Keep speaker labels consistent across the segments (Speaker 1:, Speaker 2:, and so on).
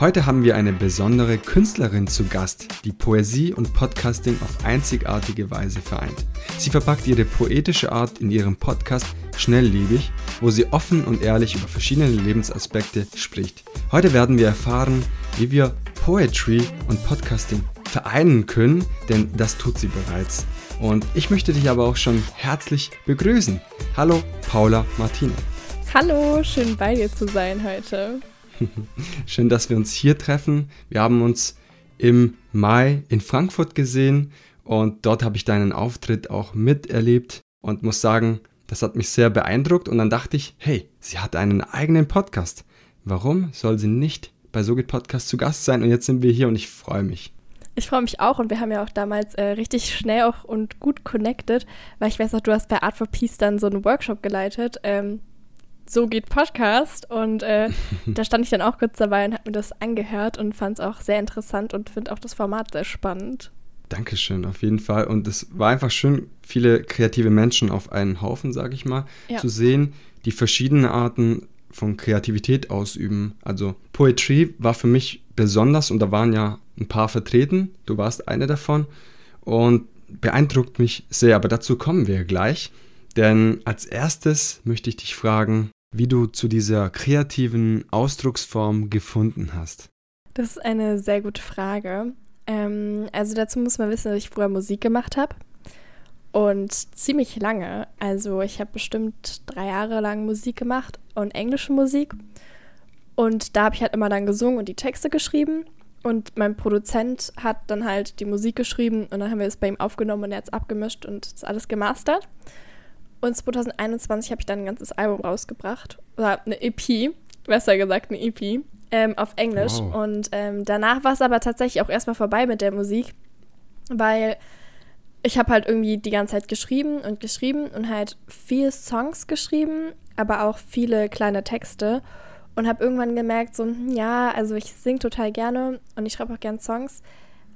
Speaker 1: Heute haben wir eine besondere Künstlerin zu Gast, die Poesie und Podcasting auf einzigartige Weise vereint. Sie verpackt ihre poetische Art in ihrem Podcast Schnelllebig, wo sie offen und ehrlich über verschiedene Lebensaspekte spricht. Heute werden wir erfahren, wie wir Poetry und Podcasting vereinen können, denn das tut sie bereits. Und ich möchte dich aber auch schon herzlich begrüßen. Hallo, Paula Martine.
Speaker 2: Hallo, schön bei dir zu sein heute.
Speaker 1: Schön, dass wir uns hier treffen. Wir haben uns im Mai in Frankfurt gesehen und dort habe ich deinen Auftritt auch miterlebt und muss sagen, das hat mich sehr beeindruckt und dann dachte ich, hey, sie hat einen eigenen Podcast. Warum soll sie nicht bei So geht Podcast zu Gast sein? Und jetzt sind wir hier und ich freue mich.
Speaker 2: Ich freue mich auch und wir haben ja auch damals äh, richtig schnell auch und gut connected, weil ich weiß auch, du hast bei Art for Peace dann so einen Workshop geleitet. Ähm, so geht Podcast. Und äh, da stand ich dann auch kurz dabei und habe mir das angehört und fand es auch sehr interessant und finde auch das Format sehr spannend.
Speaker 1: Dankeschön, auf jeden Fall. Und es war einfach schön, viele kreative Menschen auf einen Haufen, sage ich mal, ja. zu sehen, die verschiedene Arten von Kreativität ausüben. Also Poetry war für mich besonders und da waren ja ein paar vertreten. Du warst eine davon und beeindruckt mich sehr. Aber dazu kommen wir gleich. Denn als erstes möchte ich dich fragen, wie du zu dieser kreativen Ausdrucksform gefunden hast.
Speaker 2: Das ist eine sehr gute Frage. Ähm, also dazu muss man wissen, dass ich früher Musik gemacht habe. Und ziemlich lange. Also ich habe bestimmt drei Jahre lang Musik gemacht und englische Musik. Und da habe ich halt immer dann gesungen und die Texte geschrieben. Und mein Produzent hat dann halt die Musik geschrieben und dann haben wir es bei ihm aufgenommen und er hat es abgemischt und das alles gemastert. Und 2021 habe ich dann ein ganzes Album rausgebracht. Oder eine EP, besser gesagt, eine EP. Ähm, auf Englisch. Wow. Und ähm, danach war es aber tatsächlich auch erstmal vorbei mit der Musik, weil ich habe halt irgendwie die ganze Zeit geschrieben und geschrieben und halt viele Songs geschrieben, aber auch viele kleine Texte und habe irgendwann gemerkt, so, hm, ja, also ich singe total gerne und ich schreibe auch gerne Songs,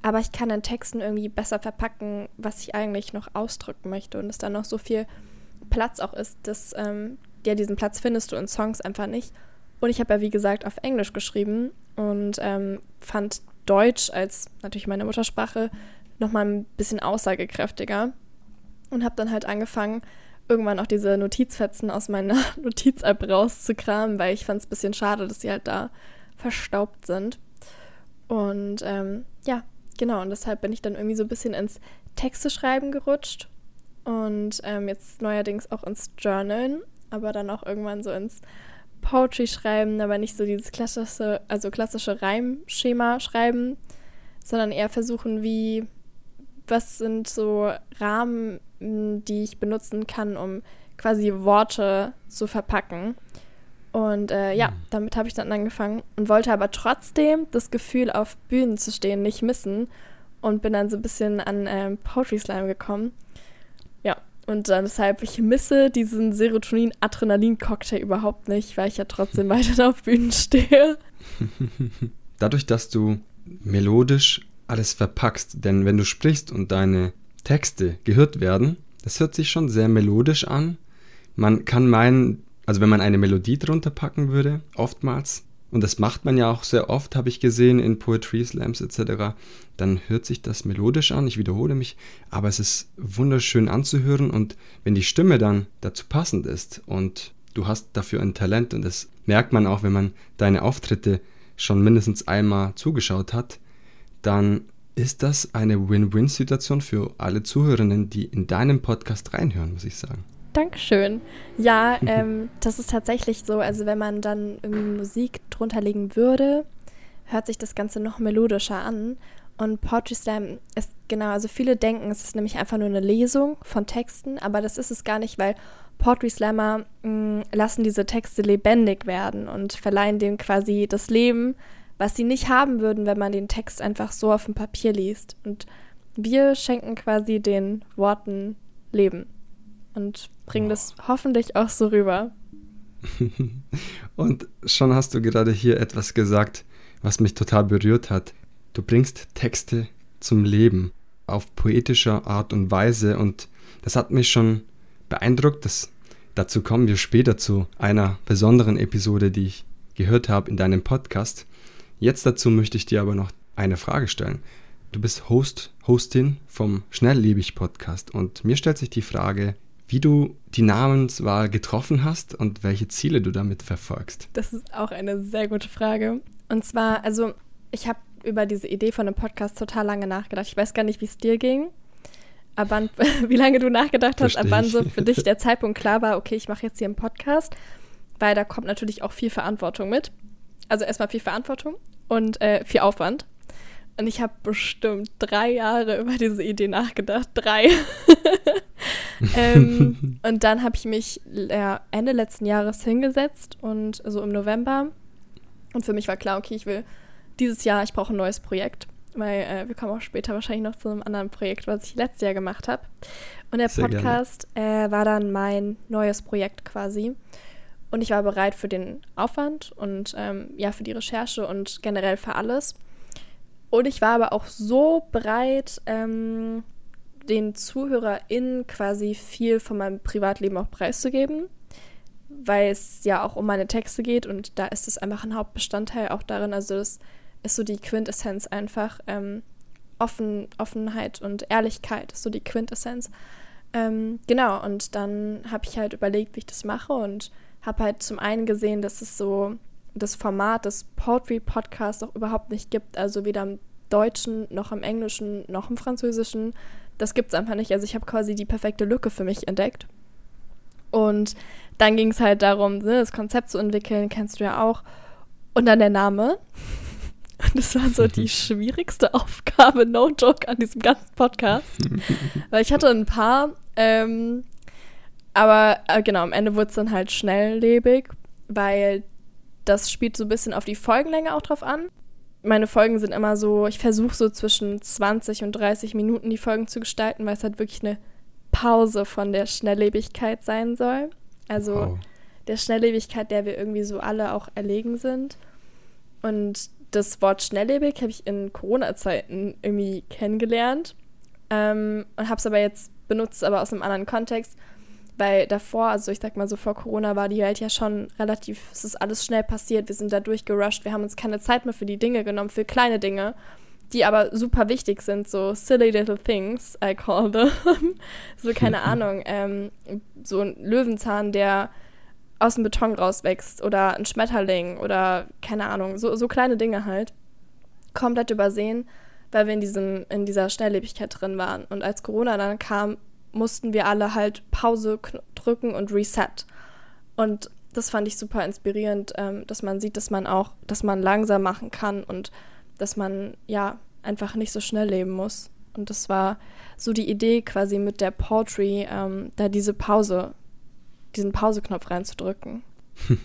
Speaker 2: aber ich kann in Texten irgendwie besser verpacken, was ich eigentlich noch ausdrücken möchte und es dann noch so viel Platz auch ist, dass ähm, ja, diesen Platz findest du in Songs einfach nicht. Und ich habe ja, wie gesagt, auf Englisch geschrieben und ähm, fand Deutsch als natürlich meine Muttersprache nochmal ein bisschen aussagekräftiger und habe dann halt angefangen, irgendwann auch diese Notizfetzen aus meiner Notiz-App rauszukramen, weil ich fand es ein bisschen schade, dass sie halt da verstaubt sind. Und ähm, ja, genau, und deshalb bin ich dann irgendwie so ein bisschen ins Texte schreiben gerutscht und ähm, jetzt neuerdings auch ins Journalen, aber dann auch irgendwann so ins Poetry schreiben, aber nicht so dieses klassische, also klassische Reimschema schreiben, sondern eher versuchen, wie, was sind so Rahmen, die ich benutzen kann, um quasi Worte zu verpacken. Und äh, ja, mhm. damit habe ich dann angefangen und wollte aber trotzdem das Gefühl, auf Bühnen zu stehen, nicht missen und bin dann so ein bisschen an ähm, Poetry Slam gekommen. Und dann deshalb, ich misse diesen Serotonin-Adrenalin-Cocktail überhaupt nicht, weil ich ja trotzdem weiter auf Bühnen stehe.
Speaker 1: Dadurch, dass du melodisch alles verpackst, denn wenn du sprichst und deine Texte gehört werden, das hört sich schon sehr melodisch an. Man kann meinen, also wenn man eine Melodie drunter packen würde, oftmals, und das macht man ja auch sehr oft, habe ich gesehen in Poetry Slams etc., dann hört sich das melodisch an, ich wiederhole mich, aber es ist wunderschön anzuhören und wenn die Stimme dann dazu passend ist und du hast dafür ein Talent und das merkt man auch, wenn man deine Auftritte schon mindestens einmal zugeschaut hat, dann ist das eine Win-Win-Situation für alle Zuhörenden, die in deinem Podcast reinhören, muss ich sagen.
Speaker 2: Dankeschön. Ja, ähm, das ist tatsächlich so. Also wenn man dann irgendwie Musik drunter legen würde, hört sich das Ganze noch melodischer an. Und Poetry Slam ist genau, also viele denken, es ist nämlich einfach nur eine Lesung von Texten, aber das ist es gar nicht, weil Poetry Slammer mh, mm, lassen diese Texte lebendig werden und verleihen denen quasi das Leben, was sie nicht haben würden, wenn man den Text einfach so auf dem Papier liest. Und wir schenken quasi den Worten Leben und bringen oh. das hoffentlich auch so rüber.
Speaker 1: und schon hast du gerade hier etwas gesagt, was mich total berührt hat. Du bringst Texte zum Leben auf poetischer Art und Weise und das hat mich schon beeindruckt. Das, dazu kommen wir später zu einer besonderen Episode, die ich gehört habe in deinem Podcast. Jetzt dazu möchte ich dir aber noch eine Frage stellen. Du bist Host, Hostin vom Schnelllebig Podcast und mir stellt sich die Frage, wie du die Namenswahl getroffen hast und welche Ziele du damit verfolgst.
Speaker 2: Das ist auch eine sehr gute Frage. Und zwar, also ich habe über diese Idee von einem Podcast total lange nachgedacht. Ich weiß gar nicht, wie es dir ging. Ab wann, wie lange du nachgedacht hast, ab wann so für dich der Zeitpunkt klar war, okay, ich mache jetzt hier einen Podcast, weil da kommt natürlich auch viel Verantwortung mit. Also erstmal viel Verantwortung und äh, viel Aufwand. Und ich habe bestimmt drei Jahre über diese Idee nachgedacht. Drei. ähm, und dann habe ich mich ja, Ende letzten Jahres hingesetzt und so im November. Und für mich war klar, okay, ich will dieses Jahr, ich brauche ein neues Projekt. Weil äh, wir kommen auch später wahrscheinlich noch zu einem anderen Projekt, was ich letztes Jahr gemacht habe. Und der Sehr Podcast äh, war dann mein neues Projekt quasi. Und ich war bereit für den Aufwand und ähm, ja, für die Recherche und generell für alles. Und ich war aber auch so bereit, ähm, den ZuhörerInnen quasi viel von meinem Privatleben auch preiszugeben, weil es ja auch um meine Texte geht und da ist es einfach ein Hauptbestandteil auch darin. Also, das ist so die Quintessenz einfach. Ähm, Offen, Offenheit und Ehrlichkeit ist so die Quintessenz. Ähm, genau, und dann habe ich halt überlegt, wie ich das mache und habe halt zum einen gesehen, dass es so das Format des Poetry Podcasts auch überhaupt nicht gibt. Also weder im Deutschen noch im Englischen noch im Französischen. Das gibt es einfach nicht. Also ich habe quasi die perfekte Lücke für mich entdeckt. Und dann ging es halt darum, ne, das Konzept zu entwickeln, kennst du ja auch. Und dann der Name. Und das war so die schwierigste Aufgabe, no joke, an diesem ganzen Podcast. Weil ich hatte ein paar, ähm, aber äh, genau, am Ende wurde es dann halt schnelllebig, weil das spielt so ein bisschen auf die Folgenlänge auch drauf an. Meine Folgen sind immer so, ich versuche so zwischen 20 und 30 Minuten die Folgen zu gestalten, weil es halt wirklich eine Pause von der Schnelllebigkeit sein soll. Also wow. der Schnelllebigkeit, der wir irgendwie so alle auch erlegen sind. Und das Wort schnelllebig habe ich in Corona-Zeiten irgendwie kennengelernt ähm, und habe es aber jetzt benutzt, aber aus einem anderen Kontext. Weil davor, also ich sag mal so vor Corona, war die Welt ja schon relativ, es ist alles schnell passiert, wir sind da durchgerusht, wir haben uns keine Zeit mehr für die Dinge genommen, für kleine Dinge, die aber super wichtig sind, so silly little things, I call them. so, keine Ahnung, ähm, so ein Löwenzahn, der aus dem Beton rauswächst oder ein Schmetterling oder keine Ahnung, so, so kleine Dinge halt. Komplett übersehen, weil wir in, diesem, in dieser Schnelllebigkeit drin waren. Und als Corona dann kam, mussten wir alle halt Pause drücken und Reset. Und das fand ich super inspirierend, ähm, dass man sieht, dass man auch, dass man langsam machen kann und dass man ja einfach nicht so schnell leben muss. Und das war so die Idee quasi mit der Poetry, ähm, da diese Pause, diesen Pauseknopf reinzudrücken.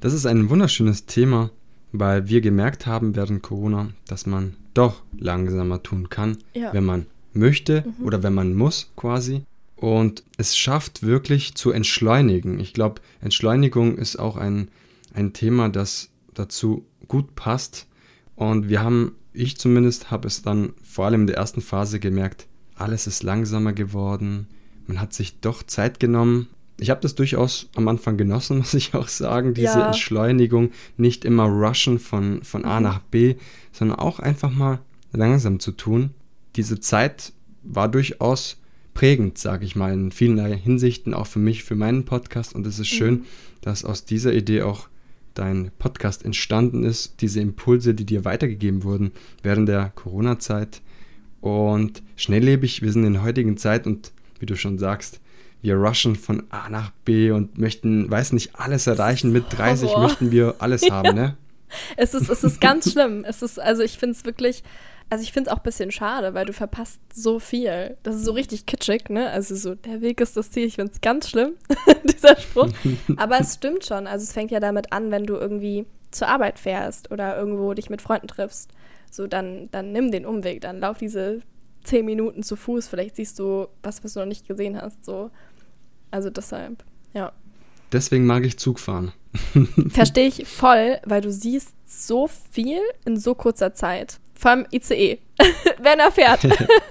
Speaker 1: das ist ein wunderschönes Thema, weil wir gemerkt haben während Corona, dass man doch langsamer tun kann, ja. wenn man möchte mhm. oder wenn man muss quasi. Und es schafft wirklich zu entschleunigen. Ich glaube, Entschleunigung ist auch ein, ein Thema, das dazu gut passt. Und wir haben, ich zumindest, habe es dann vor allem in der ersten Phase gemerkt, alles ist langsamer geworden. Man hat sich doch Zeit genommen. Ich habe das durchaus am Anfang genossen, muss ich auch sagen, diese ja. Entschleunigung. Nicht immer rushen von, von A mhm. nach B, sondern auch einfach mal langsam zu tun diese Zeit war durchaus prägend, sage ich mal, in vielen Hinsichten, auch für mich, für meinen Podcast. Und es ist schön, mhm. dass aus dieser Idee auch dein Podcast entstanden ist, diese Impulse, die dir weitergegeben wurden während der Corona-Zeit. Und schnelllebig, wir sind in der heutigen Zeit und wie du schon sagst, wir rushen von A nach B und möchten, weiß nicht, alles erreichen. Mit 30 Horror. möchten wir alles haben, ne?
Speaker 2: Es ist, es ist ganz schlimm. Es ist, also ich finde es wirklich, also ich finde es auch ein bisschen schade, weil du verpasst so viel. Das ist so richtig kitschig, ne? Also so, der Weg ist das Ziel. Ich finde es ganz schlimm, dieser Spruch. Aber es stimmt schon. Also es fängt ja damit an, wenn du irgendwie zur Arbeit fährst oder irgendwo dich mit Freunden triffst. So, dann, dann nimm den Umweg, dann lauf diese zehn Minuten zu Fuß. Vielleicht siehst du was, was du noch nicht gesehen hast. So. Also deshalb, ja.
Speaker 1: Deswegen mag ich Zug fahren.
Speaker 2: Verstehe ich voll, weil du siehst so viel in so kurzer Zeit. Vor allem ICE, wenn er fährt.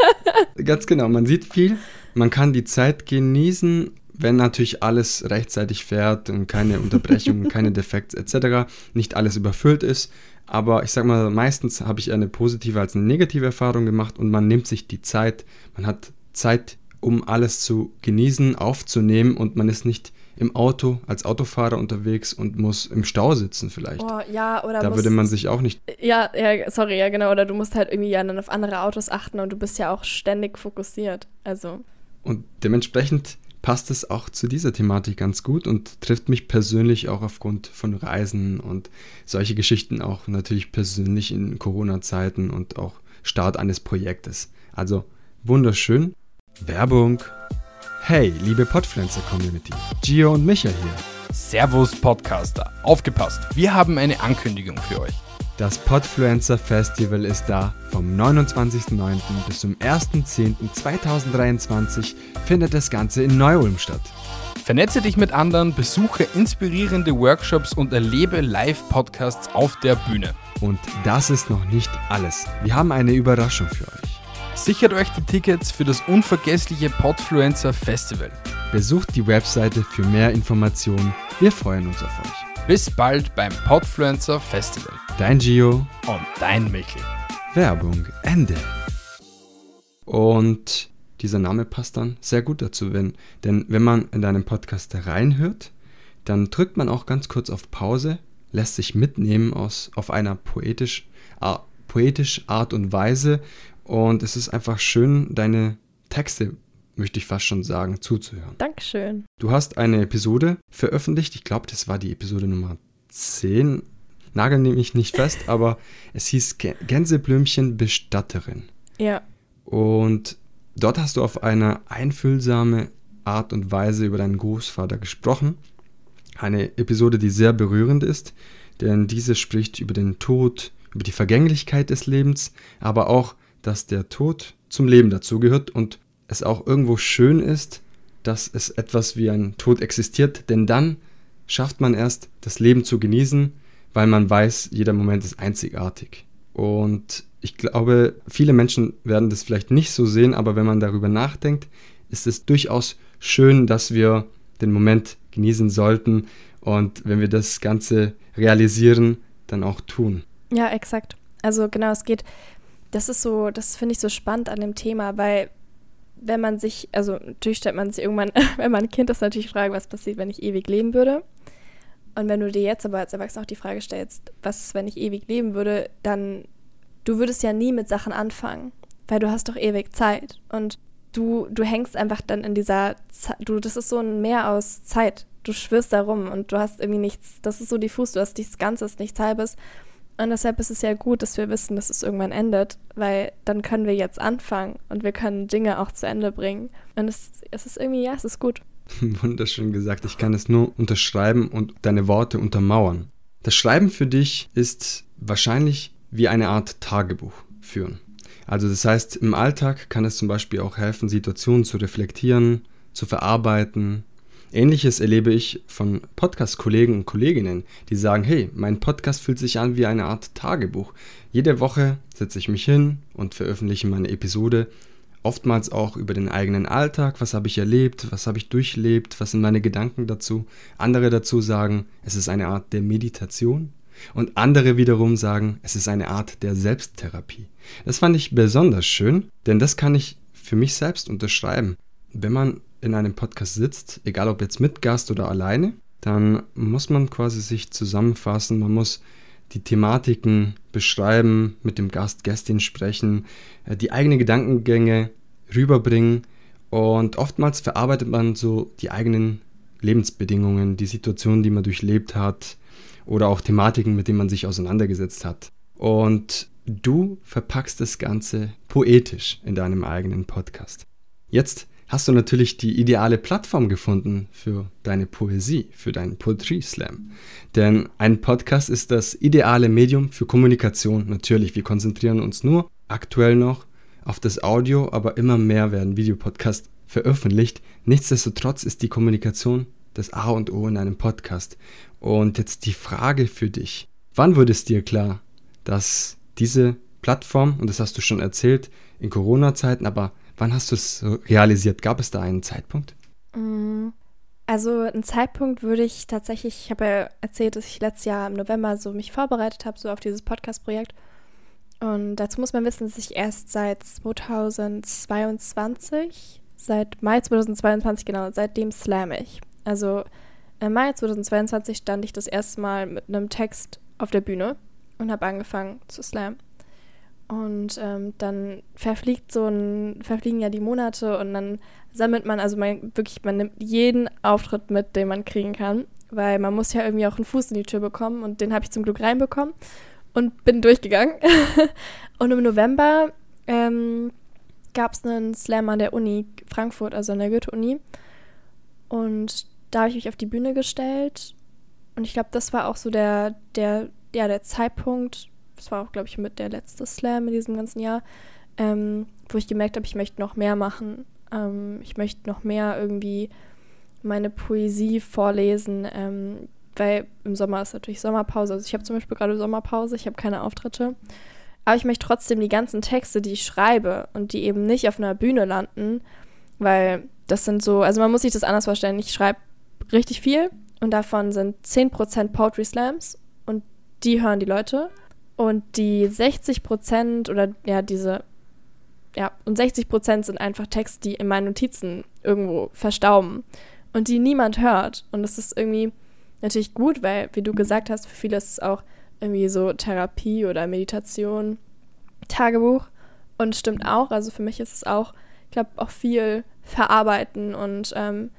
Speaker 1: Ganz genau, man sieht viel, man kann die Zeit genießen, wenn natürlich alles rechtzeitig fährt und keine Unterbrechungen, keine Defekte etc., nicht alles überfüllt ist. Aber ich sag mal, meistens habe ich eine positive als eine negative Erfahrung gemacht und man nimmt sich die Zeit, man hat Zeit, um alles zu genießen, aufzunehmen und man ist nicht im Auto als Autofahrer unterwegs und muss im Stau sitzen vielleicht.
Speaker 2: Oh, ja, oder
Speaker 1: da würde man sich auch nicht.
Speaker 2: Ja, ja, sorry, ja, genau. Oder du musst halt irgendwie ja dann auf andere Autos achten und du bist ja auch ständig fokussiert. Also.
Speaker 1: Und dementsprechend passt es auch zu dieser Thematik ganz gut und trifft mich persönlich auch aufgrund von Reisen und solche Geschichten auch natürlich persönlich in Corona-Zeiten und auch Start eines Projektes. Also wunderschön. Werbung. Hey, liebe Podpflanzer-Community, Gio und Micha hier.
Speaker 3: Servus Podcaster, aufgepasst, wir haben eine Ankündigung für euch.
Speaker 1: Das Podfluencer Festival ist da. Vom 29.09. bis zum 1.10.2023 findet das Ganze in Neu-Ulm statt.
Speaker 3: Vernetze dich mit anderen, besuche inspirierende Workshops und erlebe Live-Podcasts auf der Bühne.
Speaker 1: Und das ist noch nicht alles. Wir haben eine Überraschung für euch.
Speaker 3: Sichert euch die Tickets für das unvergessliche Podfluencer Festival.
Speaker 1: Besucht die Webseite für mehr Informationen. Wir freuen uns auf euch.
Speaker 3: Bis bald beim Podfluencer Festival.
Speaker 1: Dein Gio
Speaker 3: und dein Michel.
Speaker 1: Werbung Ende. Und dieser Name passt dann sehr gut dazu, wenn, denn wenn man in deinem Podcast reinhört, dann drückt man auch ganz kurz auf Pause, lässt sich mitnehmen aus, auf einer poetisch, äh, poetisch Art und Weise und es ist einfach schön, deine Texte, möchte ich fast schon sagen, zuzuhören.
Speaker 2: Dankeschön.
Speaker 1: Du hast eine Episode veröffentlicht. Ich glaube, das war die Episode Nummer 10. Nagel nehme ich nicht fest, aber es hieß Gänseblümchen Bestatterin.
Speaker 2: Ja.
Speaker 1: Und dort hast du auf eine einfühlsame Art und Weise über deinen Großvater gesprochen. Eine Episode, die sehr berührend ist, denn diese spricht über den Tod, über die Vergänglichkeit des Lebens, aber auch dass der Tod zum Leben dazugehört und es auch irgendwo schön ist, dass es etwas wie ein Tod existiert, denn dann schafft man erst das Leben zu genießen, weil man weiß, jeder Moment ist einzigartig. Und ich glaube, viele Menschen werden das vielleicht nicht so sehen, aber wenn man darüber nachdenkt, ist es durchaus schön, dass wir den Moment genießen sollten und wenn wir das Ganze realisieren, dann auch tun.
Speaker 2: Ja, exakt. Also genau, es geht das ist so, das finde ich so spannend an dem Thema, weil wenn man sich, also natürlich stellt man sich irgendwann, wenn man ein Kind ist, natürlich die Frage, was passiert, wenn ich ewig leben würde. Und wenn du dir jetzt aber als Erwachsener auch die Frage stellst, was ist, wenn ich ewig leben würde, dann, du würdest ja nie mit Sachen anfangen, weil du hast doch ewig Zeit. Und du, du hängst einfach dann in dieser, Zeit, du, das ist so ein Meer aus Zeit. Du schwirrst da rum und du hast irgendwie nichts, das ist so diffus, du hast nichts Ganzes, nichts Halbes. Und deshalb ist es ja gut, dass wir wissen, dass es irgendwann endet, weil dann können wir jetzt anfangen und wir können Dinge auch zu Ende bringen. Und es, es ist irgendwie, ja, es ist gut.
Speaker 1: Wunderschön gesagt. Ich kann es nur unterschreiben und deine Worte untermauern. Das Schreiben für dich ist wahrscheinlich wie eine Art Tagebuch führen. Also das heißt, im Alltag kann es zum Beispiel auch helfen, Situationen zu reflektieren, zu verarbeiten, Ähnliches erlebe ich von Podcast-Kollegen und Kolleginnen, die sagen, hey, mein Podcast fühlt sich an wie eine Art Tagebuch. Jede Woche setze ich mich hin und veröffentliche meine Episode, oftmals auch über den eigenen Alltag, was habe ich erlebt, was habe ich durchlebt, was sind meine Gedanken dazu. Andere dazu sagen, es ist eine Art der Meditation und andere wiederum sagen, es ist eine Art der Selbsttherapie. Das fand ich besonders schön, denn das kann ich für mich selbst unterschreiben. Wenn man in einem Podcast sitzt, egal ob jetzt mit Gast oder alleine, dann muss man quasi sich zusammenfassen, man muss die Thematiken beschreiben, mit dem Gast, Gästin sprechen, äh, die eigenen Gedankengänge rüberbringen und oftmals verarbeitet man so die eigenen Lebensbedingungen, die Situationen, die man durchlebt hat oder auch Thematiken, mit denen man sich auseinandergesetzt hat. Und du verpackst das Ganze poetisch in deinem eigenen Podcast. Jetzt hast du natürlich die ideale Plattform gefunden für deine Poesie, für deinen Poetry Slam. Denn ein Podcast ist das ideale Medium für Kommunikation. Natürlich, wir konzentrieren uns nur aktuell noch auf das Audio, aber immer mehr werden Videopodcasts veröffentlicht. Nichtsdestotrotz ist die Kommunikation das A und O in einem Podcast. Und jetzt die Frage für dich. Wann wurde es dir klar, dass diese Plattform, und das hast du schon erzählt, in Corona-Zeiten, aber Wann hast du es realisiert? Gab es da einen Zeitpunkt?
Speaker 2: Mm, Also einen Zeitpunkt würde ich tatsächlich, ich habe ja erzählt, dass ich letztes Jahr im November so mich vorbereitet habe, so auf dieses Podcast-Projekt. Und dazu muss man wissen, dass ich erst seit 2022, seit Mai 2022 genau, seitdem slam ich. Also im Mai 2022 stand ich das erste Mal mit einem Text auf der Bühne und habe angefangen zu slam. Und ähm, dann verfliegt so ein, verfliegen ja die Monate und dann sammelt man, also man wirklich, man nimmt jeden Auftritt mit, den man kriegen kann, weil man muss ja irgendwie auch einen Fuß in die Tür bekommen und den habe ich zum Glück reinbekommen und bin durchgegangen. und im November ähm, gab es einen Slam an der Uni Frankfurt, also an der Goethe-Uni. Und da habe ich mich auf die Bühne gestellt. Und ich glaube, das war auch so der, der, ja, der Zeitpunkt, das war auch, glaube ich, mit der letzte Slam in diesem ganzen Jahr, ähm, wo ich gemerkt habe, ich möchte noch mehr machen. Ähm, ich möchte noch mehr irgendwie meine Poesie vorlesen, ähm, weil im Sommer ist natürlich Sommerpause. Also ich habe zum Beispiel gerade Sommerpause, ich habe keine Auftritte. Aber ich möchte trotzdem die ganzen Texte, die ich schreibe und die eben nicht auf einer Bühne landen, weil das sind so, also man muss sich das anders vorstellen. Ich schreibe richtig viel und davon sind 10% Poetry Slams und die hören die Leute. Und die 60% oder ja, diese, ja, und 60% sind einfach Texte, die in meinen Notizen irgendwo verstauben und die niemand hört. Und das ist irgendwie natürlich gut, weil, wie du gesagt hast, für viele ist es auch irgendwie so Therapie oder Meditation, Tagebuch. Und stimmt auch, also für mich ist es auch, ich glaube, auch viel verarbeiten und ähm,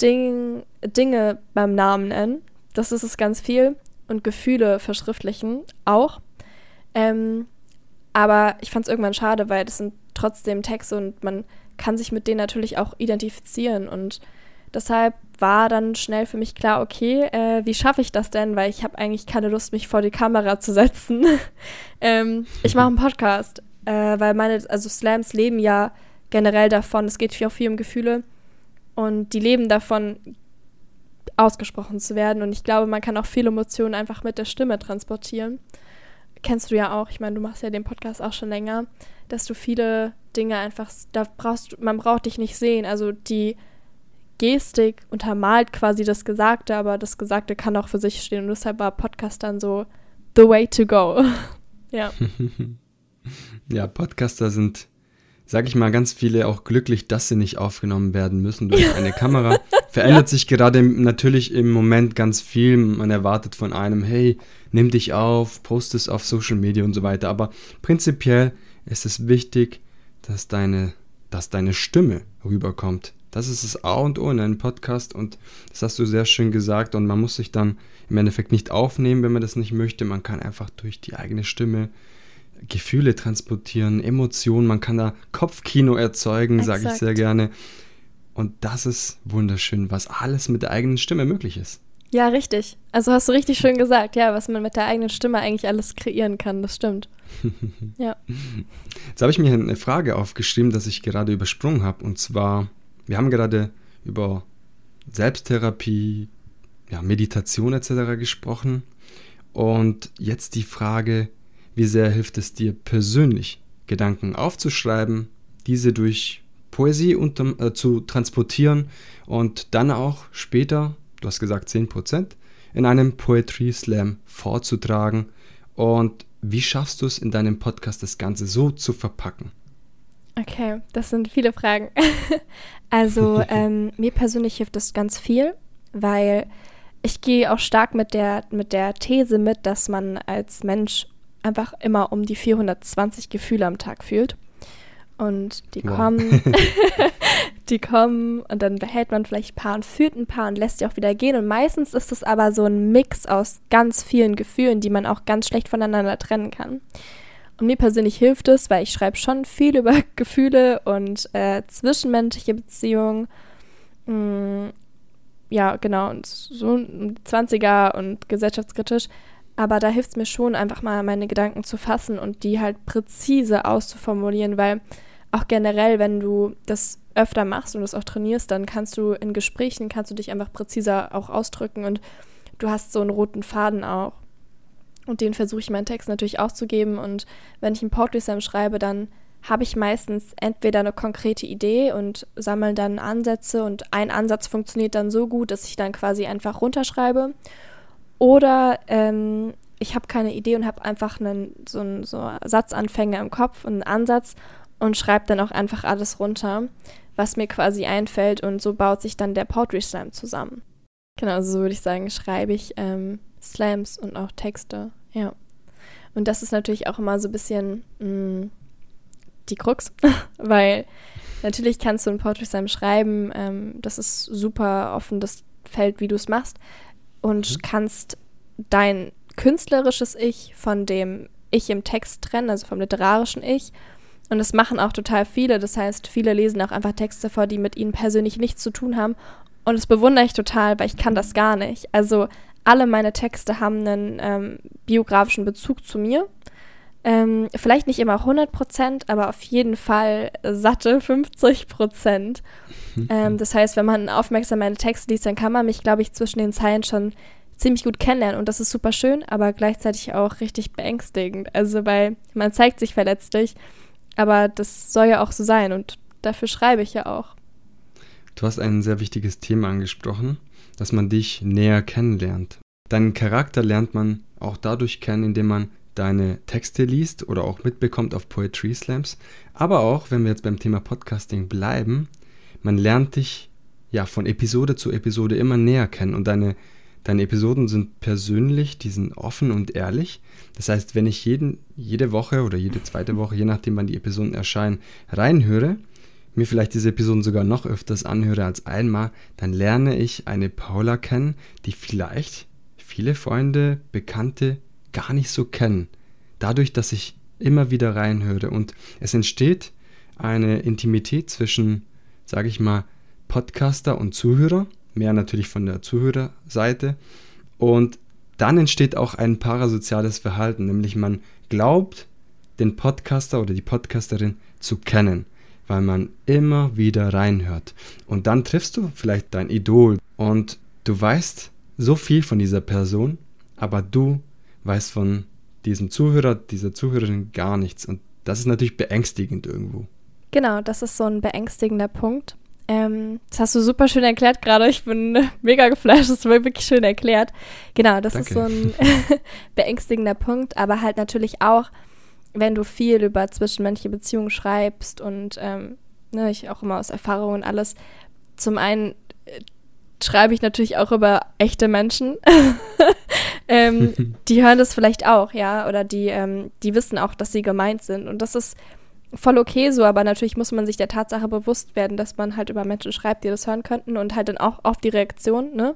Speaker 2: Ding, Dinge beim Namen nennen. Das ist es ganz viel und Gefühle verschriftlichen auch. Ähm, aber ich fand es irgendwann schade, weil das sind trotzdem Texte und man kann sich mit denen natürlich auch identifizieren. Und deshalb war dann schnell für mich klar, okay, äh, wie schaffe ich das denn? Weil ich habe eigentlich keine Lust, mich vor die Kamera zu setzen. ähm, ich mache einen Podcast, äh, weil meine, also Slams leben ja generell davon, es geht viel auch viel um Gefühle und die leben davon, ausgesprochen zu werden. Und ich glaube, man kann auch viele Emotionen einfach mit der Stimme transportieren. Kennst du ja auch, ich meine, du machst ja den Podcast auch schon länger, dass du viele Dinge einfach, da brauchst man braucht dich nicht sehen. Also die Gestik untermalt quasi das Gesagte, aber das Gesagte kann auch für sich stehen. Und deshalb war Podcast dann so the way to go. ja.
Speaker 1: ja, Podcaster sind sag ich mal, ganz viele auch glücklich, dass sie nicht aufgenommen werden müssen durch eine Kamera. Verändert ja. sich gerade natürlich im Moment ganz viel. Man erwartet von einem, hey, nimm dich auf, post es auf Social Media und so weiter. Aber prinzipiell ist es wichtig, dass deine, dass deine Stimme rüberkommt. Das ist das A und O in einem Podcast und das hast du sehr schön gesagt und man muss sich dann im Endeffekt nicht aufnehmen, wenn man das nicht möchte. Man kann einfach durch die eigene Stimme Gefühle transportieren, Emotionen, man kann da Kopfkino erzeugen, sage ich sehr gerne. Und das ist wunderschön, was alles mit der eigenen Stimme möglich ist.
Speaker 2: Ja, richtig. Also hast du richtig schön gesagt, ja, was man mit der eigenen Stimme eigentlich alles kreieren kann, das stimmt. ja.
Speaker 1: Jetzt habe ich mir eine Frage aufgeschrieben, dass ich gerade übersprungen habe. Und zwar, wir haben gerade über Selbsttherapie, ja, Meditation etc. gesprochen. Und jetzt die Frage, wie sehr hilft es dir persönlich, Gedanken aufzuschreiben, diese durch Poesie unter, äh, zu transportieren und dann auch später, du hast gesagt 10%, in einem Poetry Slam vorzutragen? Und wie schaffst du es in deinem Podcast, das Ganze so zu verpacken?
Speaker 2: Okay, das sind viele Fragen. also ähm, mir persönlich hilft das ganz viel, weil ich gehe auch stark mit der, mit der These mit, dass man als Mensch einfach immer um die 420 Gefühle am Tag fühlt. Und die wow. kommen, die kommen und dann behält man vielleicht ein paar und fühlt ein paar und lässt die auch wieder gehen. Und meistens ist es aber so ein Mix aus ganz vielen Gefühlen, die man auch ganz schlecht voneinander trennen kann. Und mir persönlich hilft es, weil ich schreibe schon viel über Gefühle und äh, zwischenmenschliche Beziehungen. Mm, ja, genau, und so 20er und gesellschaftskritisch. Aber da hilft es mir schon, einfach mal meine Gedanken zu fassen und die halt präzise auszuformulieren, weil auch generell, wenn du das öfter machst und das auch trainierst, dann kannst du in Gesprächen, kannst du dich einfach präziser auch ausdrücken und du hast so einen roten Faden auch. Und den versuche ich meinen Text natürlich auch zu geben. Und wenn ich einen Poetry Slam schreibe, dann habe ich meistens entweder eine konkrete Idee und sammle dann Ansätze und ein Ansatz funktioniert dann so gut, dass ich dann quasi einfach runterschreibe. Oder ähm, ich habe keine Idee und habe einfach einen, so einen so Satzanfänger im Kopf und einen Ansatz und schreibe dann auch einfach alles runter, was mir quasi einfällt und so baut sich dann der Poetry Slam zusammen. Genau, also so würde ich sagen, schreibe ich ähm, Slams und auch Texte, ja. Und das ist natürlich auch immer so ein bisschen mh, mm, die Krux, weil natürlich kannst du ein Poetry Slam schreiben, ähm, das ist super offen, das Feld, wie du es machst und mhm. kannst dein künstlerisches Ich von dem Ich im Text trennen, also vom literarischen Ich. Und das machen auch total viele. Das heißt, viele lesen auch einfach Texte vor, die mit ihnen persönlich nichts zu tun haben. Und das bewundere ich total, weil ich kann das gar nicht. Also alle meine Texte haben einen ähm, biografischen Bezug zu mir. Ähm, vielleicht nicht immer 100 Prozent, aber auf jeden Fall satte 50 Prozent. ähm, das heißt, wenn man aufmerksam meine Texte liest, dann kann man mich, glaube ich, zwischen den Zeilen schon ziemlich gut kennenlernen. Und das ist super schön, aber gleichzeitig auch richtig beängstigend. Also, weil man zeigt sich verletzlich, aber das soll ja auch so sein und dafür schreibe ich ja auch.
Speaker 1: Du hast ein sehr wichtiges Thema angesprochen, dass man dich näher kennenlernt. Deinen Charakter lernt man auch dadurch kennen, indem man deine Texte liest oder auch mitbekommt auf Poetry Slams. Aber auch, wenn wir jetzt beim Thema Podcasting bleiben, man lernt dich ja von Episode zu Episode immer näher kennen und deine, deine Episoden sind persönlich, die sind offen und ehrlich. Das heißt, wenn ich jeden, jede Woche oder jede zweite Woche, je nachdem wann die Episoden erscheinen, reinhöre, mir vielleicht diese Episoden sogar noch öfters anhöre als einmal, dann lerne ich eine Paula kennen, die vielleicht viele Freunde, Bekannte gar nicht so kennen. Dadurch, dass ich immer wieder reinhöre und es entsteht eine Intimität zwischen, sage ich mal, Podcaster und Zuhörer, mehr natürlich von der Zuhörerseite und dann entsteht auch ein parasoziales Verhalten, nämlich man glaubt, den Podcaster oder die Podcasterin zu kennen, weil man immer wieder reinhört. Und dann triffst du vielleicht dein Idol und du weißt so viel von dieser Person, aber du weiß von diesem Zuhörer, dieser Zuhörerin gar nichts. Und das ist natürlich beängstigend irgendwo.
Speaker 2: Genau, das ist so ein beängstigender Punkt. Ähm, das hast du super schön erklärt gerade. Ich bin mega geflasht. Das war wirklich schön erklärt. Genau, das Danke. ist so ein beängstigender Punkt. Aber halt natürlich auch, wenn du viel über zwischenmenschliche Beziehungen schreibst und ähm, ne, ich auch immer aus Erfahrung und alles. Zum einen äh, schreibe ich natürlich auch über echte Menschen. ähm, die hören das vielleicht auch, ja, oder die, ähm, die wissen auch, dass sie gemeint sind. Und das ist voll okay so, aber natürlich muss man sich der Tatsache bewusst werden, dass man halt über Menschen schreibt, die das hören könnten und halt dann auch auf die Reaktion, ne?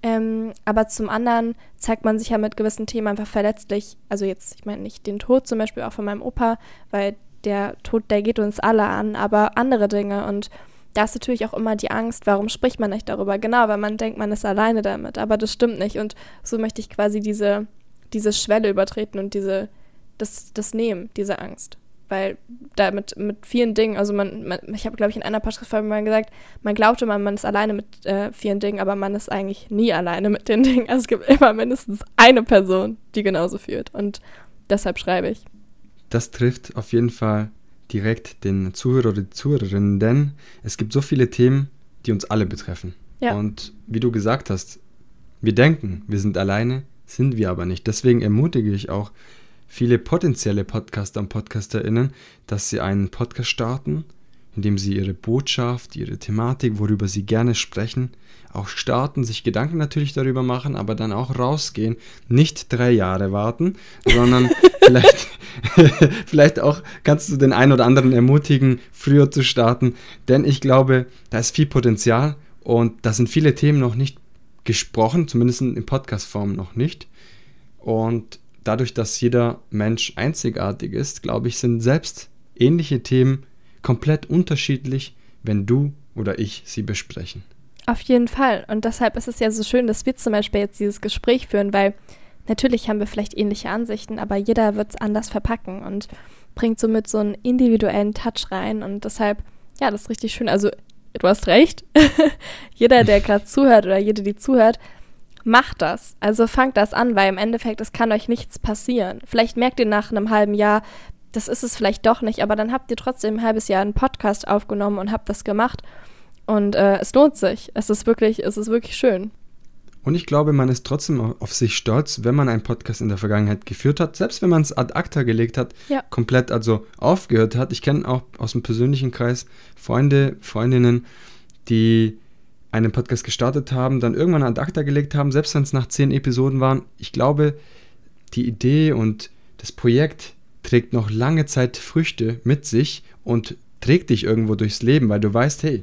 Speaker 2: Ähm, aber zum anderen zeigt man sich ja mit gewissen Themen einfach verletzlich. Also jetzt, ich meine nicht den Tod zum Beispiel auch von meinem Opa, weil der Tod, der geht uns alle an, aber andere Dinge und da ist natürlich auch immer die Angst, warum spricht man nicht darüber? Genau, weil man denkt, man ist alleine damit, aber das stimmt nicht. Und so möchte ich quasi diese, diese Schwelle übertreten und diese, das, das nehmen, diese Angst. Weil da mit, mit vielen Dingen, also man, man ich habe, glaube ich, in einer Podcast-Folge mal gesagt, man glaubte man, man ist alleine mit äh, vielen Dingen, aber man ist eigentlich nie alleine mit den Dingen. Also es gibt immer mindestens eine Person, die genauso fühlt. Und deshalb schreibe ich.
Speaker 1: Das trifft auf jeden Fall direkt den Zuhörer oder die Zuhörerin, denn es gibt so viele Themen, die uns alle betreffen. Ja. Und wie du gesagt hast, wir denken, wir sind alleine, sind wir aber nicht. Deswegen ermutige ich auch viele potenzielle Podcaster und PodcasterInnen, dass sie einen Podcast starten, indem sie ihre Botschaft, ihre Thematik, worüber sie gerne sprechen, auch starten, sich Gedanken natürlich darüber machen, aber dann auch rausgehen, nicht drei Jahre warten, sondern vielleicht, vielleicht auch kannst du den einen oder anderen ermutigen, früher zu starten, denn ich glaube, da ist viel Potenzial und da sind viele Themen noch nicht gesprochen, zumindest in Podcast-Form noch nicht. Und dadurch, dass jeder Mensch einzigartig ist, glaube ich, sind selbst ähnliche Themen komplett unterschiedlich, wenn du oder ich sie besprechen.
Speaker 2: Auf jeden Fall. Und deshalb ist es ja so schön, dass wir zum Beispiel jetzt dieses Gespräch führen, weil natürlich haben wir vielleicht ähnliche Ansichten, aber jeder wird es anders verpacken und bringt somit so einen individuellen Touch rein. Und deshalb, ja, das ist richtig schön. Also, du hast recht. jeder, der gerade zuhört oder jede, die zuhört, macht das. Also fangt das an, weil im Endeffekt, es kann euch nichts passieren. Vielleicht merkt ihr nach einem halben Jahr, das ist es vielleicht doch nicht, aber dann habt ihr trotzdem ein halbes Jahr einen Podcast aufgenommen und habt das gemacht. Und äh, es lohnt sich. Es ist wirklich, es ist wirklich schön.
Speaker 1: Und ich glaube, man ist trotzdem auf sich stolz, wenn man einen Podcast in der Vergangenheit geführt hat, selbst wenn man es ad acta gelegt hat, ja. komplett also aufgehört hat. Ich kenne auch aus dem persönlichen Kreis Freunde, Freundinnen, die einen Podcast gestartet haben, dann irgendwann ad acta gelegt haben, selbst wenn es nach zehn Episoden waren. Ich glaube, die Idee und das Projekt trägt noch lange Zeit Früchte mit sich und trägt dich irgendwo durchs Leben, weil du weißt, hey,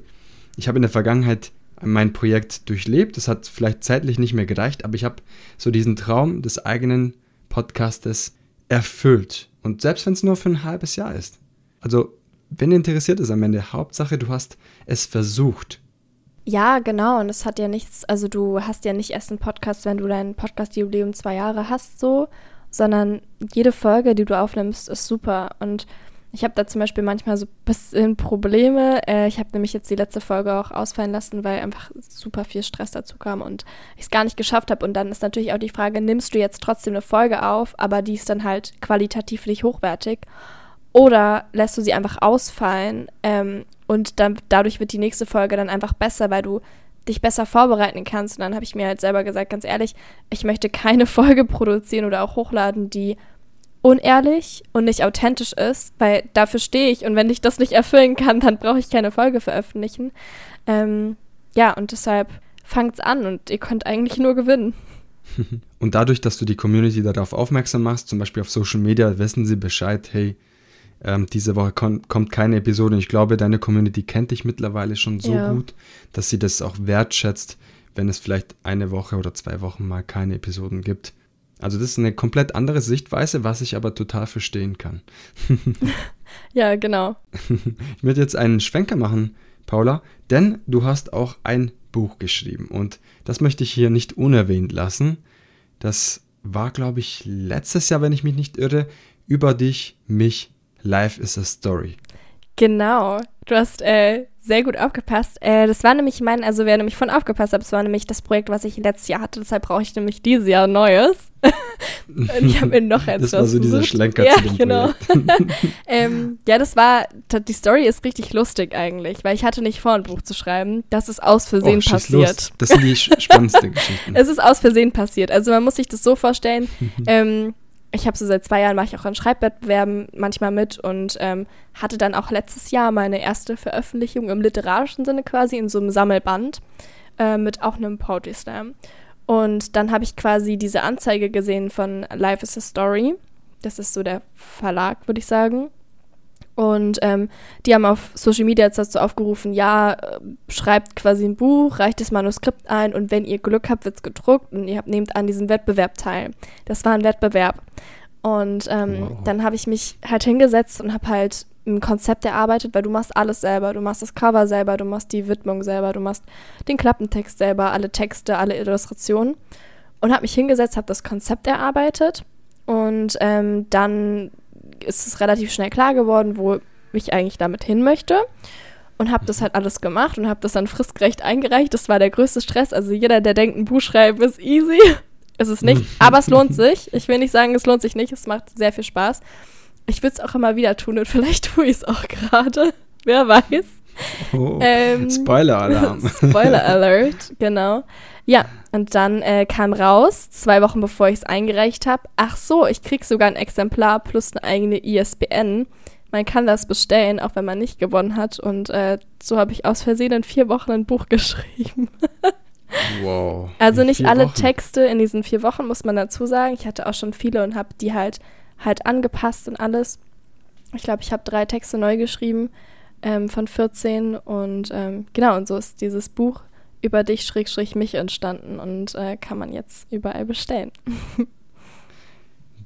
Speaker 1: ich habe in der Vergangenheit mein Projekt durchlebt. Es hat vielleicht zeitlich nicht mehr gereicht, aber ich habe so diesen Traum des eigenen Podcastes erfüllt. Und selbst wenn es nur für ein halbes Jahr ist. Also, wenn interessiert ist am Ende, Hauptsache, du hast es versucht.
Speaker 2: Ja, genau. Und es hat ja nichts, also du hast ja nicht erst einen Podcast, wenn du dein Podcast-Jubiläum zwei Jahre hast, so, sondern jede Folge, die du aufnimmst, ist super. Und ich habe da zum Beispiel manchmal so ein bisschen Probleme. Äh, ich habe nämlich jetzt die letzte Folge auch ausfallen lassen, weil einfach super viel Stress dazu kam und ich es gar nicht geschafft habe. Und dann ist natürlich auch die Frage, nimmst du jetzt trotzdem eine Folge auf, aber die ist dann halt qualitativ nicht hochwertig? Oder lässt du sie einfach ausfallen ähm, und dann dadurch wird die nächste Folge dann einfach besser, weil du dich besser vorbereiten kannst. Und dann habe ich mir halt selber gesagt, ganz ehrlich, ich möchte keine Folge produzieren oder auch hochladen, die unehrlich und nicht authentisch ist, weil dafür stehe ich und wenn ich das nicht erfüllen kann, dann brauche ich keine Folge veröffentlichen. Ähm, ja, und deshalb fangt's an und ihr könnt eigentlich nur gewinnen.
Speaker 1: Und dadurch, dass du die Community darauf aufmerksam machst, zum Beispiel auf Social Media, wissen sie Bescheid, hey, ähm, diese Woche kommt keine Episode. Und ich glaube, deine Community kennt dich mittlerweile schon so ja. gut, dass sie das auch wertschätzt, wenn es vielleicht eine Woche oder zwei Wochen mal keine Episoden gibt. Also das ist eine komplett andere Sichtweise, was ich aber total verstehen kann.
Speaker 2: ja, genau.
Speaker 1: Ich würde jetzt einen Schwenker machen, Paula, denn du hast auch ein Buch geschrieben und das möchte ich hier nicht unerwähnt lassen. Das war, glaube ich, letztes Jahr, wenn ich mich nicht irre, über dich, mich, Life is a Story.
Speaker 2: Genau. Du hast äh, sehr gut aufgepasst. Äh, das war nämlich mein, also wer nämlich von aufgepasst hat, das war nämlich das Projekt, was ich letztes Jahr hatte. Deshalb brauche ich nämlich dieses Jahr Neues. und ich habe mir noch eins
Speaker 1: Das war so dieser Schlenker ja, zu dem genau.
Speaker 2: ähm, ja, das war, die Story ist richtig lustig eigentlich, weil ich hatte nicht vor, ein Buch zu schreiben. Das ist aus Versehen oh, passiert. Los.
Speaker 1: Das sind die spannendsten Geschichten.
Speaker 2: Es ist aus Versehen passiert. Also man muss sich das so vorstellen. ähm, ich habe so seit zwei Jahren mache ich auch an Schreibwettbewerben manchmal mit und ähm, hatte dann auch letztes Jahr meine erste Veröffentlichung im literarischen Sinne quasi in so einem Sammelband äh, mit auch einem Poetry Slam. Und dann habe ich quasi diese Anzeige gesehen von Life is a Story. Das ist so der Verlag, würde ich sagen. Und ähm, die haben auf Social Media jetzt dazu aufgerufen, ja, äh, schreibt quasi ein Buch, reicht das Manuskript ein und wenn ihr Glück habt, wird es gedruckt und ihr habt, nehmt an diesem Wettbewerb teil. Das war ein Wettbewerb. Und ähm, wow. dann habe ich mich halt hingesetzt und habe halt ein Konzept erarbeitet, weil du machst alles selber. Du machst das Cover selber, du machst die Widmung selber, du machst den Klappentext selber, alle Texte, alle Illustrationen. Und habe mich hingesetzt, habe das Konzept erarbeitet und ähm, dann ist es relativ schnell klar geworden, wo ich eigentlich damit hin möchte. Und habe das halt alles gemacht und habe das dann fristgerecht eingereicht. Das war der größte Stress. Also jeder, der denkt, ein Buch schreiben ist easy, ist es nicht. Aber es lohnt sich. Ich will nicht sagen, es lohnt sich nicht. Es macht sehr viel Spaß. Ich würde es auch immer wieder tun und vielleicht tue ich es auch gerade. Wer weiß.
Speaker 1: Oh, ähm, Spoiler-Alarm.
Speaker 2: Spoiler-Alert, genau. Ja, und dann äh, kam raus, zwei Wochen bevor ich es eingereicht habe, ach so, ich krieg sogar ein Exemplar plus eine eigene ISBN. Man kann das bestellen, auch wenn man nicht gewonnen hat. Und äh, so habe ich aus Versehen in vier Wochen ein Buch geschrieben.
Speaker 1: wow.
Speaker 2: Also nicht alle Wochen. Texte in diesen vier Wochen, muss man dazu sagen. Ich hatte auch schon viele und habe die halt halt angepasst und alles. Ich glaube, ich habe drei Texte neu geschrieben ähm, von 14 und ähm, genau, und so ist dieses Buch über dich, Schrägstrich, mich entstanden und äh, kann man jetzt überall bestellen.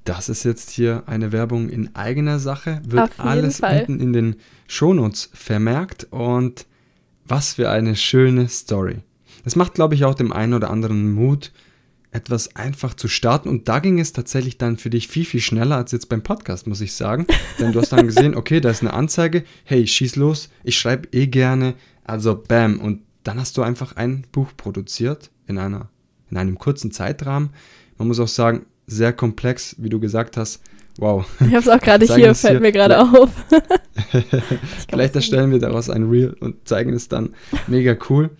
Speaker 1: das ist jetzt hier eine Werbung in eigener Sache, wird alles Fall. unten in den Shownotes vermerkt und was für eine schöne Story. Das macht, glaube ich, auch dem einen oder anderen Mut, etwas einfach zu starten. Und da ging es tatsächlich dann für dich viel, viel schneller als jetzt beim Podcast, muss ich sagen. Denn du hast dann gesehen, okay, da ist eine Anzeige, hey, schieß los, ich schreibe eh gerne. Also bam. Und dann hast du einfach ein Buch produziert in, einer, in einem kurzen Zeitrahmen. Man muss auch sagen, sehr komplex, wie du gesagt hast. Wow.
Speaker 2: Ich habe es auch gerade hier, fällt
Speaker 1: hier.
Speaker 2: mir gerade auf.
Speaker 1: Vielleicht erstellen wir daraus ein Reel und zeigen es dann. Mega cool.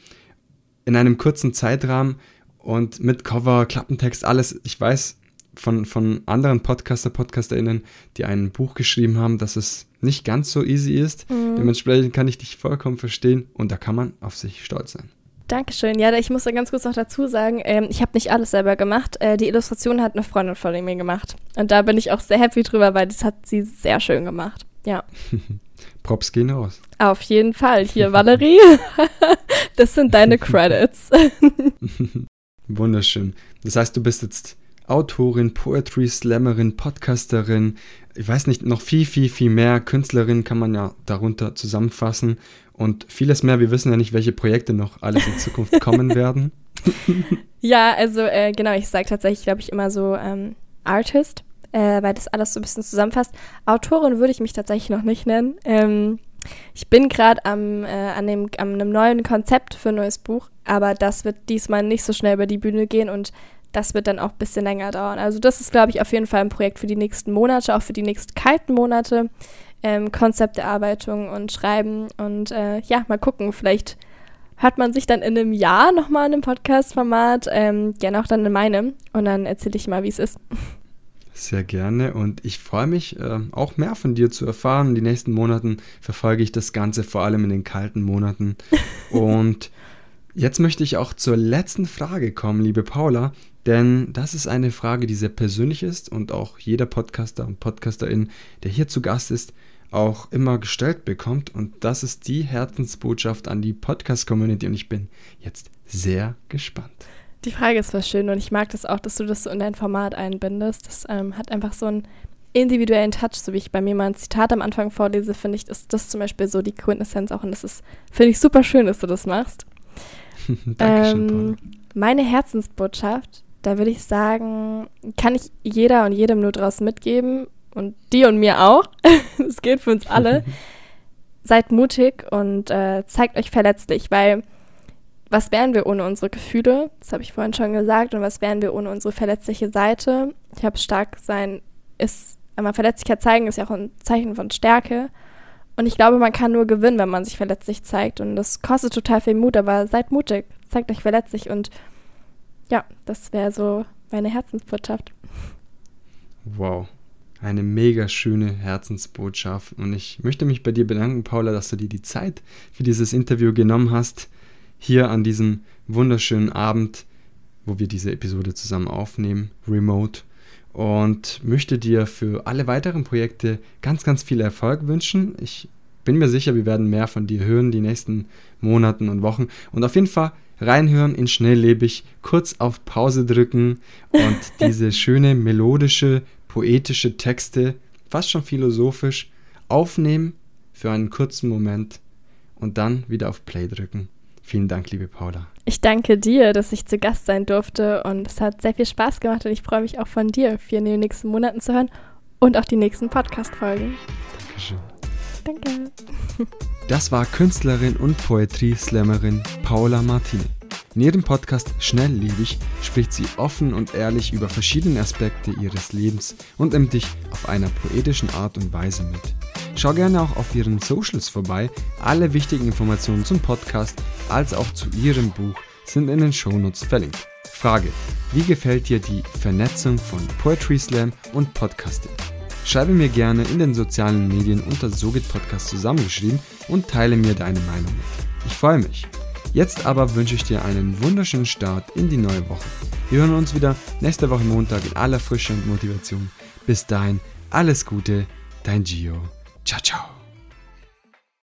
Speaker 1: In einem kurzen Zeitrahmen und mit Cover, Klappentext, alles. Ich weiß von, von anderen Podcaster, PodcasterInnen, die ein Buch geschrieben haben, dass es nicht ganz so easy ist.
Speaker 2: Mhm.
Speaker 1: Dementsprechend kann ich dich vollkommen verstehen und da kann man auf sich stolz sein.
Speaker 2: Dankeschön. Ja, ich muss da ganz kurz noch dazu sagen, ähm, ich habe nicht alles selber gemacht. Äh, die Illustration hat eine Freundin von mir gemacht. Und da bin ich auch sehr happy drüber, weil das hat sie sehr schön gemacht. Ja,
Speaker 1: Props gehen raus.
Speaker 2: auf jeden Fall. Hier, Valerie, das sind deine Credits.
Speaker 1: Wunderschön. Das heißt, du bist jetzt Autorin, Poetry Slammerin, Podcasterin, ich weiß nicht, noch viel, viel, viel mehr. Künstlerin kann man ja darunter zusammenfassen und vieles mehr. Wir wissen ja nicht, welche Projekte noch alles in Zukunft kommen werden.
Speaker 2: Ja, also äh, genau, ich sage tatsächlich, glaube ich, immer so ähm, Artist, äh, weil das alles so ein bisschen zusammenfasst. Autorin würde ich mich tatsächlich noch nicht nennen. Ähm, ich bin gerade am, äh, an, dem, an einem neuen Konzept für ein neues Buch, aber das wird diesmal nicht so schnell über die Bühne gehen und das wird dann auch ein bisschen länger dauern. Also das ist, glaube ich, auf jeden Fall ein Projekt für die nächsten Monate, auch für die nächsten kalten Monate. Ähm, Konzepterarbeitung und Schreiben und äh, ja, mal gucken, vielleicht hört man sich dann in einem Jahr nochmal in einem Podcast-Format, ähm, gerne auch dann in meinem. Und dann erzähle ich mal, wie es ist.
Speaker 1: Sehr gerne und ich freue mich äh, auch mehr von dir zu erfahren. In den nächsten Monaten verfolge ich das Ganze, vor allem in den kalten Monaten. und jetzt möchte ich auch zur letzten Frage kommen, liebe Paula, denn das ist eine Frage, die sehr persönlich ist und auch jeder Podcaster und Podcasterin, der hier zu Gast ist, auch immer gestellt bekommt. Und das ist die Herzensbotschaft an die Podcast-Community und ich bin jetzt sehr gespannt.
Speaker 2: Die Frage ist was schön und ich mag das auch, dass du das so in dein Format einbindest. Das ähm, hat einfach so einen individuellen Touch, so wie ich bei mir mal ein Zitat am Anfang vorlese, finde ich, ist das zum Beispiel so die Quintessenz auch und das ist, finde ich super schön, dass du das machst.
Speaker 1: Dankeschön, Paula.
Speaker 2: Ähm, meine Herzensbotschaft, da würde ich sagen, kann ich jeder und jedem nur draus mitgeben und dir und mir auch. Es gilt für uns alle. Seid mutig und äh, zeigt euch verletzlich, weil was wären wir ohne unsere Gefühle? Das habe ich vorhin schon gesagt. Und was wären wir ohne unsere verletzliche Seite? Ich habe stark sein, ist, einmal Verletzlichkeit zeigen, ist ja auch ein Zeichen von Stärke. Und ich glaube, man kann nur gewinnen, wenn man sich verletzlich zeigt. Und das kostet total viel Mut, aber seid mutig, zeigt euch verletzlich. Und ja, das wäre so meine Herzensbotschaft.
Speaker 1: Wow. Eine mega schöne Herzensbotschaft. Und ich möchte mich bei dir bedanken, Paula, dass du dir die Zeit für dieses Interview genommen hast. Hier an diesem wunderschönen Abend, wo wir diese Episode zusammen aufnehmen, remote. Und möchte dir für alle weiteren Projekte ganz, ganz viel Erfolg wünschen. Ich bin mir sicher, wir werden mehr von dir hören die nächsten Monaten und Wochen. Und auf jeden Fall reinhören in Schnelllebig, kurz auf Pause drücken und diese schöne melodische, poetische Texte, fast schon philosophisch, aufnehmen für einen kurzen Moment und dann wieder auf Play drücken. Vielen Dank, liebe Paula.
Speaker 2: Ich danke dir, dass ich zu Gast sein durfte und es hat sehr viel Spaß gemacht und ich freue mich auch von dir, viel in den nächsten Monaten zu hören und auch die nächsten Podcast-Folgen.
Speaker 1: Dankeschön.
Speaker 2: Danke.
Speaker 1: Das war Künstlerin und Poetry-Slammerin Paula Martini. In ihrem Podcast Schnelllebig spricht sie offen und ehrlich über verschiedene Aspekte ihres Lebens und nimmt dich auf einer poetischen Art und Weise mit. Schau gerne auch auf ihren Socials vorbei. Alle wichtigen Informationen zum Podcast als auch zu ihrem Buch sind in den Shownotes verlinkt. Frage: Wie gefällt dir die Vernetzung von Poetry Slam und Podcasting? Schreibe mir gerne in den sozialen Medien unter Sogit Podcast zusammengeschrieben und teile mir deine Meinung mit. Ich freue mich. Jetzt aber wünsche ich dir einen wunderschönen Start in die neue Woche. Wir hören uns wieder nächste Woche Montag in aller Frische und Motivation. Bis dahin, alles Gute, dein Gio. Ciao, ciao.